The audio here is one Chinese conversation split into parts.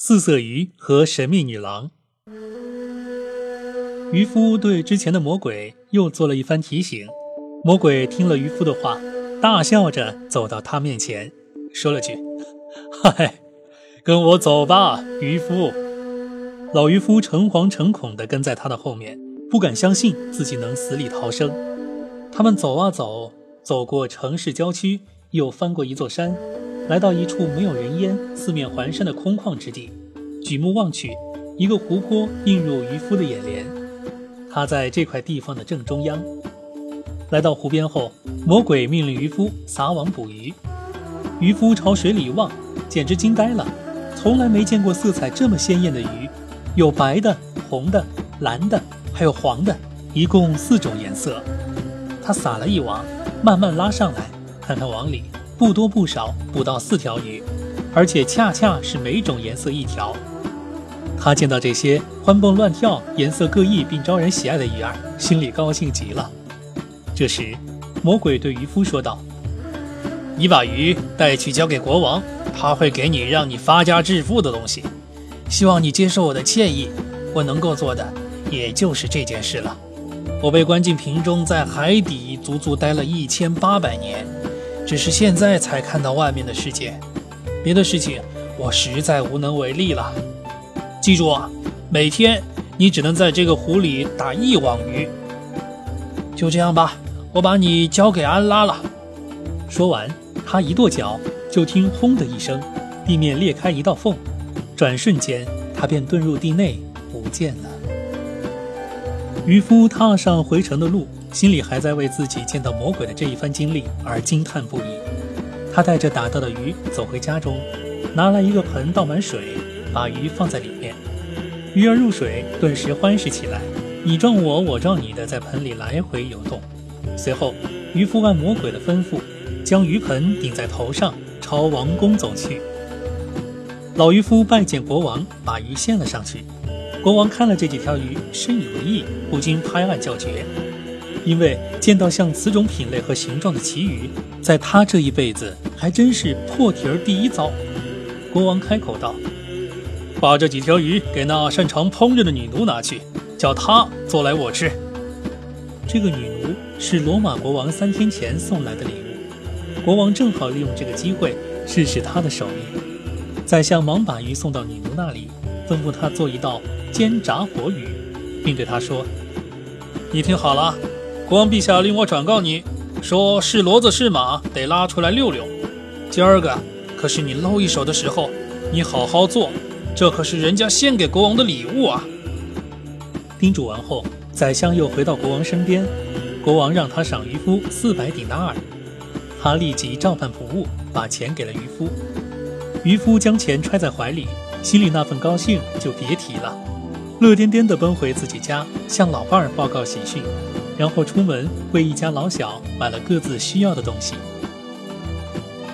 四色鱼和神秘女郎。渔夫对之前的魔鬼又做了一番提醒。魔鬼听了渔夫的话，大笑着走到他面前，说了句：“嗨，跟我走吧，渔夫。”老渔夫诚惶诚恐地跟在他的后面，不敢相信自己能死里逃生。他们走啊走，走过城市郊区，又翻过一座山，来到一处没有人烟、四面环山的空旷之地。举目望去，一个湖泊映入渔夫的眼帘。他在这块地方的正中央。来到湖边后，魔鬼命令渔夫撒网捕鱼。渔夫朝水里一望，简直惊呆了，从来没见过色彩这么鲜艳的鱼。有白的、红的、蓝的，还有黄的，一共四种颜色。他撒了一网，慢慢拉上来，看看网里不多不少，捕到四条鱼，而且恰恰是每种颜色一条。他见到这些欢蹦乱跳、颜色各异并招人喜爱的鱼儿，心里高兴极了。这时，魔鬼对渔夫说道：“你把鱼带去交给国王，他会给你让你发家致富的东西。”希望你接受我的歉意，我能够做的也就是这件事了。我被关进瓶中，在海底足足待了一千八百年，只是现在才看到外面的世界。别的事情我实在无能为力了。记住啊，每天你只能在这个湖里打一网鱼。就这样吧，我把你交给安拉了。说完，他一跺脚，就听“轰”的一声，地面裂开一道缝。转瞬间，他便遁入地内，不见了。渔夫踏上回程的路，心里还在为自己见到魔鬼的这一番经历而惊叹不已。他带着打到的鱼走回家中，拿来一个盆倒满水，把鱼放在里面。鱼儿入水，顿时欢实起来，你撞我，我撞你的在盆里来回游动。随后，渔夫按魔鬼的吩咐，将鱼盆顶在头上，朝王宫走去。老渔夫拜见国王，把鱼献了上去。国王看了这几条鱼，深以为意，不禁拍案叫绝。因为见到像此种品类和形状的奇鱼，在他这一辈子还真是破题儿第一遭。国王开口道：“把这几条鱼给那擅长烹饪的女奴拿去，叫她做来我吃。”这个女奴是罗马国王三天前送来的礼物。国王正好利用这个机会试试她的手艺。宰相忙把鱼送到女奴那里，吩咐她做一道煎炸活鱼，并对她说：“你听好了，国王陛下令我转告你，说是骡子是马得拉出来遛遛。今儿个可是你露一手的时候，你好好做，这可是人家献给国王的礼物啊。”叮嘱完后，宰相又回到国王身边，国王让他赏渔夫四百顶纳尔，他立即照办不误，把钱给了渔夫。渔夫将钱揣在怀里，心里那份高兴就别提了，乐颠颠地奔回自己家，向老伴儿报告喜讯，然后出门为一家老小买了各自需要的东西。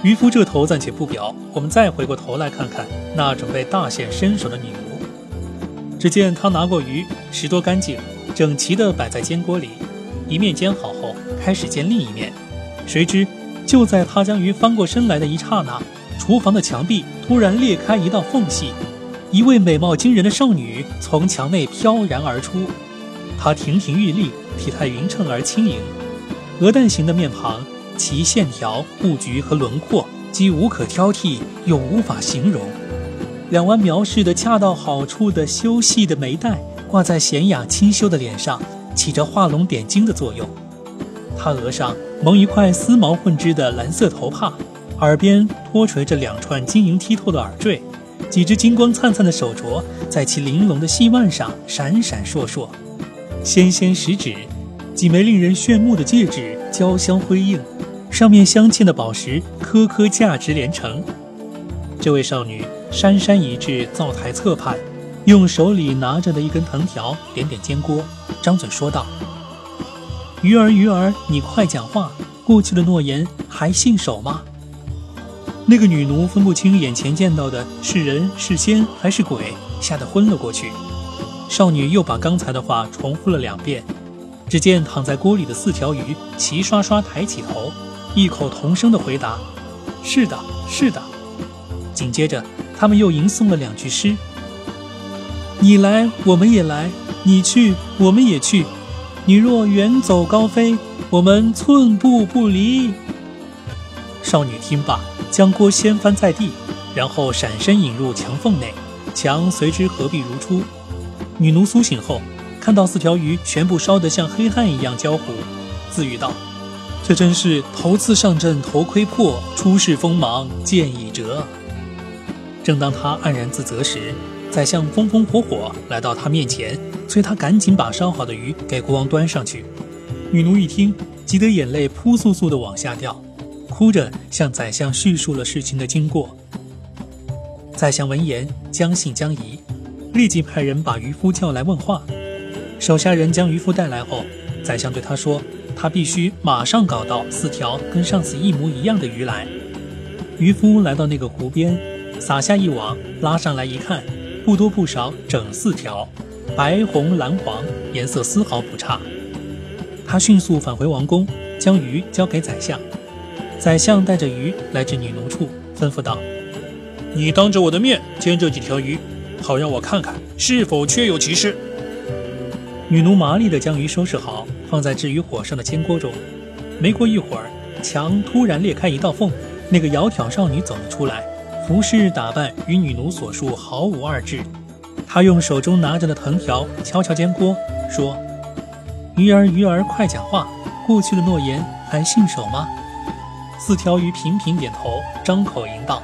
渔夫这头暂且不表，我们再回过头来看看那准备大显身手的女奴。只见她拿过鱼，拾掇干净，整齐地摆在煎锅里，一面煎好后，开始煎另一面。谁知就在她将鱼翻过身来的一刹那，厨房的墙壁突然裂开一道缝隙，一位美貌惊人的少女从墙内飘然而出。她亭亭玉立，体态匀称而轻盈，鹅蛋形的面庞，其线条、布局和轮廓既无可挑剔，又无法形容。两弯描饰的恰到好处的修细的眉黛挂在娴雅清秀的脸上，起着画龙点睛的作用。她额上蒙一块丝毛混织的蓝色头帕。耳边托垂着两串晶莹剔透的耳坠，几只金光灿灿的手镯在其玲珑的细腕上闪闪烁烁，纤纤十指，几枚令人炫目的戒指交相辉映，上面镶嵌的宝石颗颗价值连城。这位少女姗姗移至灶台侧畔，用手里拿着的一根藤条点点煎锅，张嘴说道：“鱼儿，鱼儿，你快讲话，过去的诺言还信守吗？”那个女奴分不清眼前见到的是人是仙还是鬼，吓得昏了过去。少女又把刚才的话重复了两遍。只见躺在锅里的四条鱼齐刷刷抬起头，异口同声地回答：“是的，是的。”紧接着，他们又吟诵了两句诗：“你来，我们也来；你去，我们也去。你若远走高飞，我们寸步不离。”少女听罢，将锅掀翻在地，然后闪身引入墙缝内，墙随之合璧如初。女奴苏醒后，看到四条鱼全部烧得像黑炭一样焦糊，自语道。这真是头次上阵头盔破，初试锋芒剑已折。正当他黯然自责时，宰相风风火火来到他面前，催他赶紧把烧好的鱼给国王端上去。女奴一听，急得眼泪扑簌簌地往下掉，哭着向宰相叙述了事情的经过。宰相闻言将信将疑，立即派人把渔夫叫来问话。手下人将渔夫带来后，宰相对他说。他必须马上搞到四条跟上次一模一样的鱼来。渔夫来到那个湖边，撒下一网，拉上来一看，不多不少，整四条，白、红、蓝、黄，颜色丝毫不差。他迅速返回王宫，将鱼交给宰相。宰相带着鱼来至女奴处，吩咐道：“你当着我的面煎这几条鱼，好让我看看是否确有其事。”女奴麻利地将鱼收拾好。放在置于火上的煎锅中，没过一会儿，墙突然裂开一道缝，那个窈窕少女走了出来，服饰打扮与女奴所述毫无二致。她用手中拿着的藤条敲敲煎锅，说：“鱼儿，鱼儿，快讲话！过去的诺言还信守吗？”四条鱼频频点头，张口吟道：“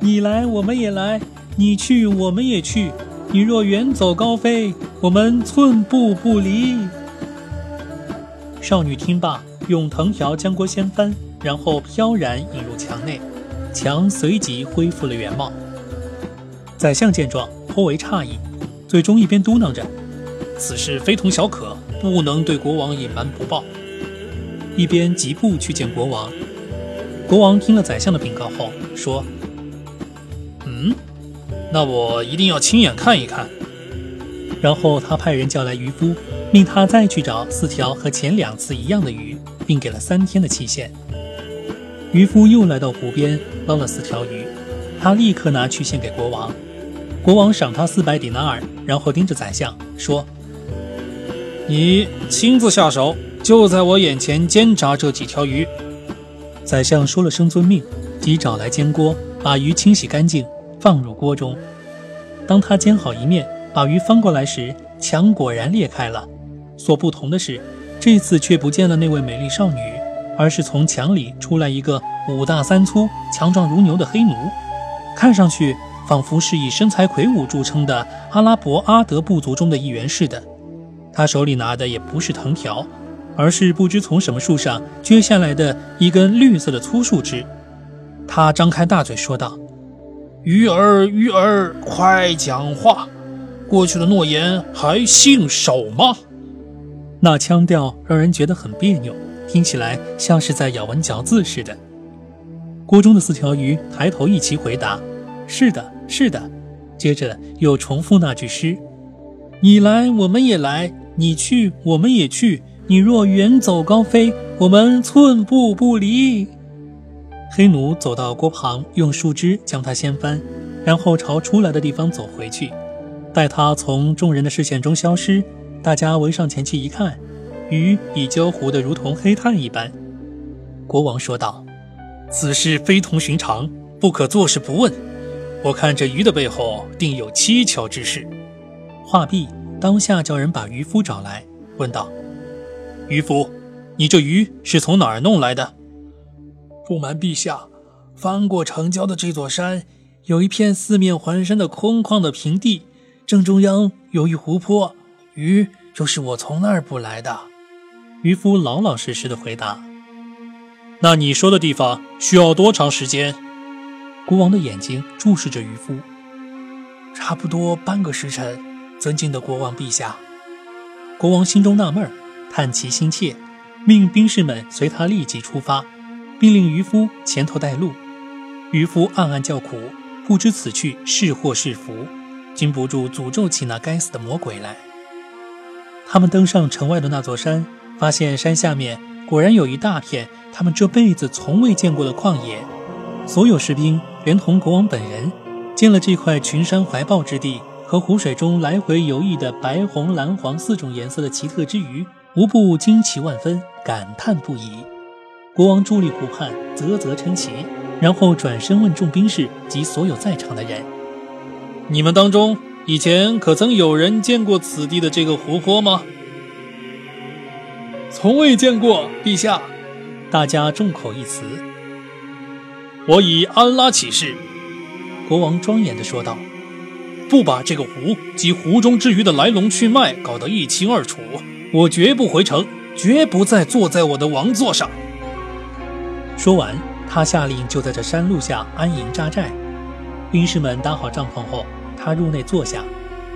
你来，我们也来；你去，我们也去。你若远走高飞，我们寸步不离。”少女听罢，用藤条将锅掀翻，然后飘然引入墙内，墙随即恢复了原貌。宰相见状颇为诧异，最终一边嘟囔着：“此事非同小可，不能对国王隐瞒不报。”一边疾步去见国王。国王听了宰相的禀告后说：“，那我一定要亲眼看一看。”然后他派人叫来渔夫。命他再去找四条和前两次一样的鱼，并给了三天的期限。渔夫又来到湖边捞了四条鱼，他立刻拿去献给国王。国王赏他四百迪纳尔，然后盯着宰相说：“你亲自下手，就在我眼前煎炸这几条鱼。”宰相说了声遵命，即找来煎锅，把鱼清洗干净，放入锅中。当他煎好一面，把鱼翻过来时，墙果然裂开了。所不同的是，这次却不见了那位美丽少女，而是从墙里出来一个五大三粗、强壮如牛的黑奴，看上去仿佛是以身材魁梧著称的阿拉伯阿德部族中的一员似的。他手里拿的也不是藤条，而是不知从什么树上撅下来的一根绿色的粗树枝。他张开大嘴说道：“鱼儿，鱼儿，快讲话！过去的诺言还信守吗？”那腔调让人觉得很别扭，听起来像是在咬文嚼字似的。锅中的四条鱼抬头一齐回答：“是的，是的。”接着又重复那句诗：“你来，我们也来；你去，我们也去。你若远走高飞，我们寸步不离。”黑奴走到锅旁，用树枝将它掀翻，然后朝出来的地方走回去。待他从众人的视线中消失。大家围上前去一看，鱼已焦糊得如同黑炭一般。国王说道：“此事非同寻常，不可坐视不问。我看这鱼的背后定有蹊跷之事。”话毕，当下叫人把渔夫找来，问道：“渔夫，你这鱼是从哪儿弄来的？”不瞒陛下，翻过城郊的这座山，有一片四面环山的空旷的平地，正中央有一湖泊。鱼就是我从那儿捕来的，渔夫老老实实的回答。那你说的地方需要多长时间？国王的眼睛注视着渔夫。差不多半个时辰，尊敬的国王陛下。国王心中纳闷，叹其心切，命兵士们随他立即出发，并令渔夫前头带路。渔夫暗暗叫苦，不知此去是祸是福，禁不住诅咒起那该死的魔鬼来。他们登上城外的那座山，发现山下面果然有一大片他们这辈子从未见过的旷野。所有士兵，连同国王本人，见了这块群山怀抱之地和湖水中来回游弋的白、红、蓝、黄四种颜色的奇特之鱼，无不惊奇万分，感叹不已。国王伫立湖畔，啧啧称奇，然后转身问众兵士及所有在场的人：“你们当中以前可曾有人见过此地的这个湖泊吗？”“从未见过，陛下。”大家众口一词。“我以安拉起誓。”国王庄严地说道：“不把这个湖及湖中之鱼的来龙去脉搞得一清二楚，我绝不回城，绝不再坐在我的王座上。”说完，他下令就在这山路下安营扎寨。兵士们搭好帐篷后，他入内坐下，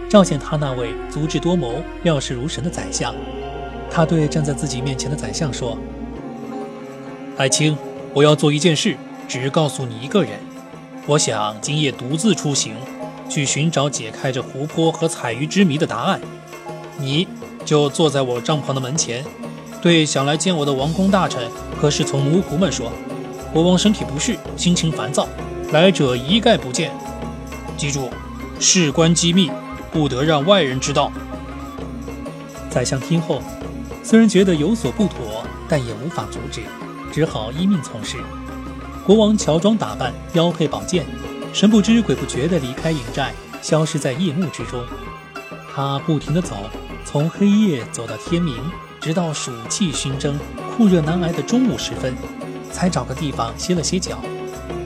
召见他那位足智多谋、料事如神的宰相。他对站在自己面前的宰相说：“爱卿，我要做一件事，只告诉你一个人。”我想今夜独自出行，去寻找解开这湖泊和彩鱼之谜的答案。你就坐在我帐篷的门前，对想来见我的王公大臣可是从奴仆们说：国王身体不适，心情烦躁，来者一概不见。记住，事关机密，不得让外人知道。宰相听后，虽然觉得有所不妥，但也无法阻止，只好依命从事。国王乔装打扮，腰佩宝剑，神不知鬼不觉地离开营寨，消失在夜幕之中。他不停地走，从黑夜走到天明，直到暑气熏蒸、酷热难挨的中午时分，才找个地方歇了歇脚，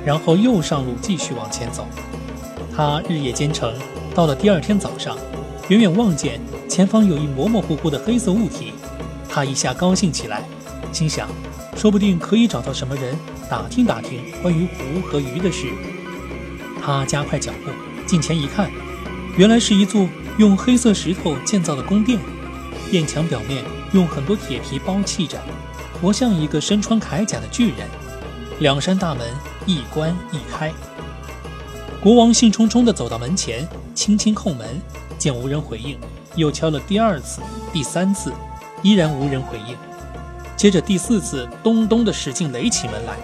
然后又上路继续往前走。他日夜兼程，到了第二天早上，远远望见前方有一模模糊糊的黑色物体，他一下高兴起来，心想。说不定可以找到什么人打听打听关于湖和鱼的事。他加快脚步，近前一看，原来是一座用黑色石头建造的宫殿，殿墙表面用很多铁皮包砌着，活像一个身穿铠甲的巨人。两扇大门一关一开。国王兴冲冲地走到门前，轻轻叩门，见无人回应，又敲了第二次、第三次，依然无人回应。接着第四次，咚咚的使劲垒起门来，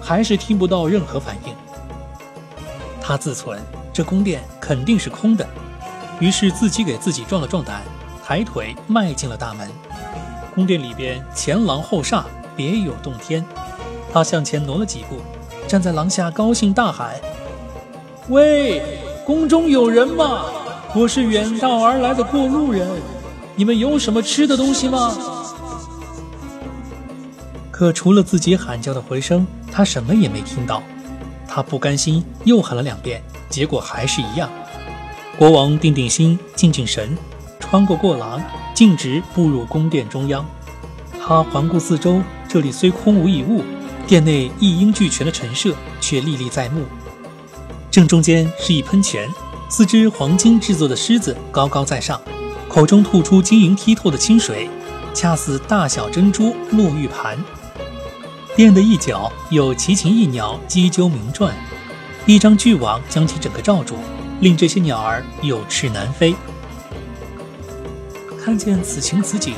还是听不到任何反应。他自忖这宫殿肯定是空的，于是自己给自己壮了壮胆，抬腿迈进了大门。宫殿里边前廊后煞，别有洞天。他向前挪了几步，站在廊下高兴大喊：“喂，宫中有人吗？我是远道而来的过路人，你们有什么吃的东西吗？”可除了自己喊叫的回声，他什么也没听到。他不甘心，又喊了两遍，结果还是一样。国王定定心，静静神，穿过过廊，径直步入宫殿中央。他环顾四周，这里虽空无一物，殿内一应俱全的陈设却历历在目。正中间是一喷泉，四只黄金制作的狮子高高在上，口中吐出晶莹剔透的清水，恰似大小珍珠落玉盘。殿的一角有奇禽异鸟叽啾鸣啭，一张巨网将其整个罩住，令这些鸟儿有翅难飞。看见此情此景，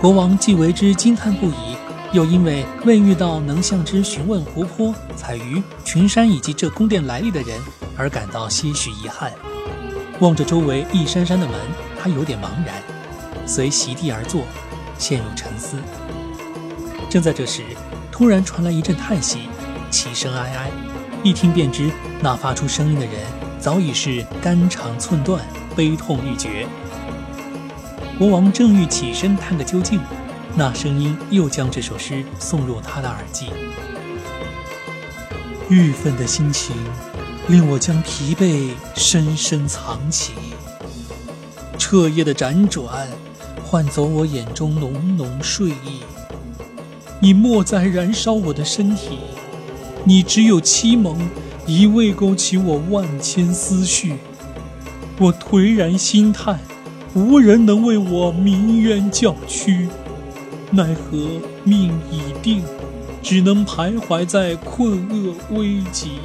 国王既为之惊叹不已，又因为未遇到能向之询问湖泊、彩鱼、群山以及这宫殿来历的人，而感到些许遗憾。望着周围一扇扇的门，他有点茫然，随席地而坐，陷入沉思。正在这时，突然传来一阵叹息，其声哀哀，一听便知那发出声音的人早已是肝肠寸断，悲痛欲绝。国王正欲起身探个究竟，那声音又将这首诗送入他的耳际。郁愤的心情令我将疲惫深深藏起，彻夜的辗转换走我眼中浓浓睡意。你莫再燃烧我的身体，你只有凄蒙，一味勾起我万千思绪。我颓然心叹，无人能为我鸣冤叫屈，奈何命已定，只能徘徊在困厄危急。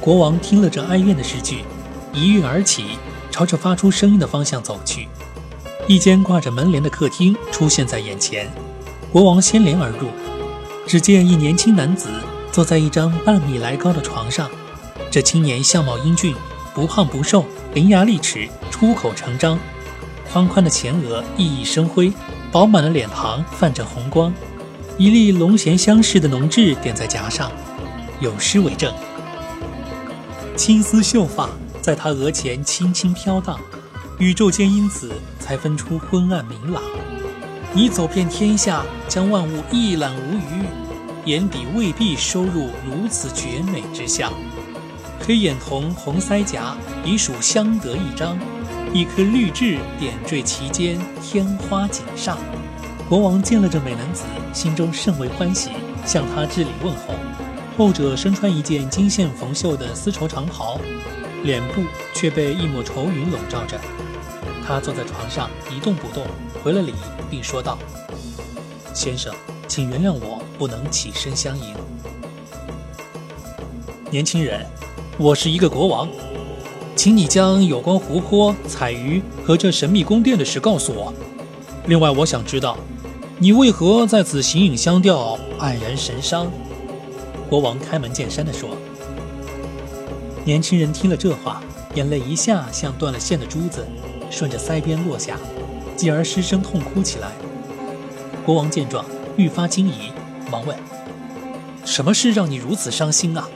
国王听了这哀怨的诗句，一跃而起，朝着发出声音的方向走去。一间挂着门帘的客厅出现在眼前。国王掀帘而入，只见一年轻男子坐在一张半米来高的床上，这青年相貌英俊，不胖不瘦，伶牙俐齿，出口成章。宽宽的前额熠熠生辉，饱满的脸庞泛着红光，一粒龙涎香似的浓痣点在颊上，有诗为证：青丝秀发在他额前轻轻飘荡，宇宙间因此才分出昏暗明朗。你走遍天下，将万物一览无余，眼底未必收入如此绝美之相。黑眼瞳，红腮颊，已属相得益彰。一颗绿痣点缀其间，天花锦上。国王见了这美男子，心中甚为欢喜，向他致礼问候。后者身穿一件金线缝绣的丝绸长袍，脸部却被一抹愁云笼罩着。他坐在床上一动不动，回了礼，并说道：“先生，请原谅我不能起身相迎。”年轻人，我是一个国王。请你将有关湖泊、彩鱼和这神秘宫殿的事告诉我。另外，我想知道，你为何在此形影相吊、黯然神伤？国王开门见山地说。年轻人听了这话，眼泪一下像断了线的珠子，顺着腮边落下，继而失声痛哭起来。国王见状，愈发惊疑，忙问：“什么事让你如此伤心啊？”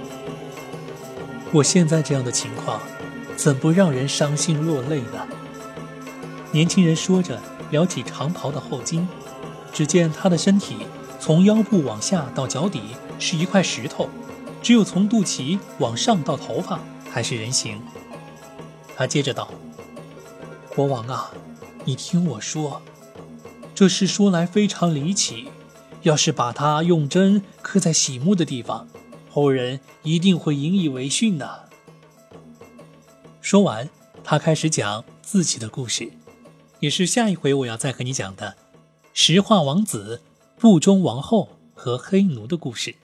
我现在这样的情况。怎不让人伤心落泪呢？年轻人说着，撩起长袍的后襟，只见他的身体从腰部往下到脚底是一块石头，只有从肚脐往上到头发还是人形。他接着道：“国王啊，你听我说，这事说来非常离奇，要是把它用针刻在喜目的地方，后人一定会引以为训呢。”说完，他开始讲自己的故事，也是下一回我要再和你讲的石化王子、不忠王后和黑奴的故事。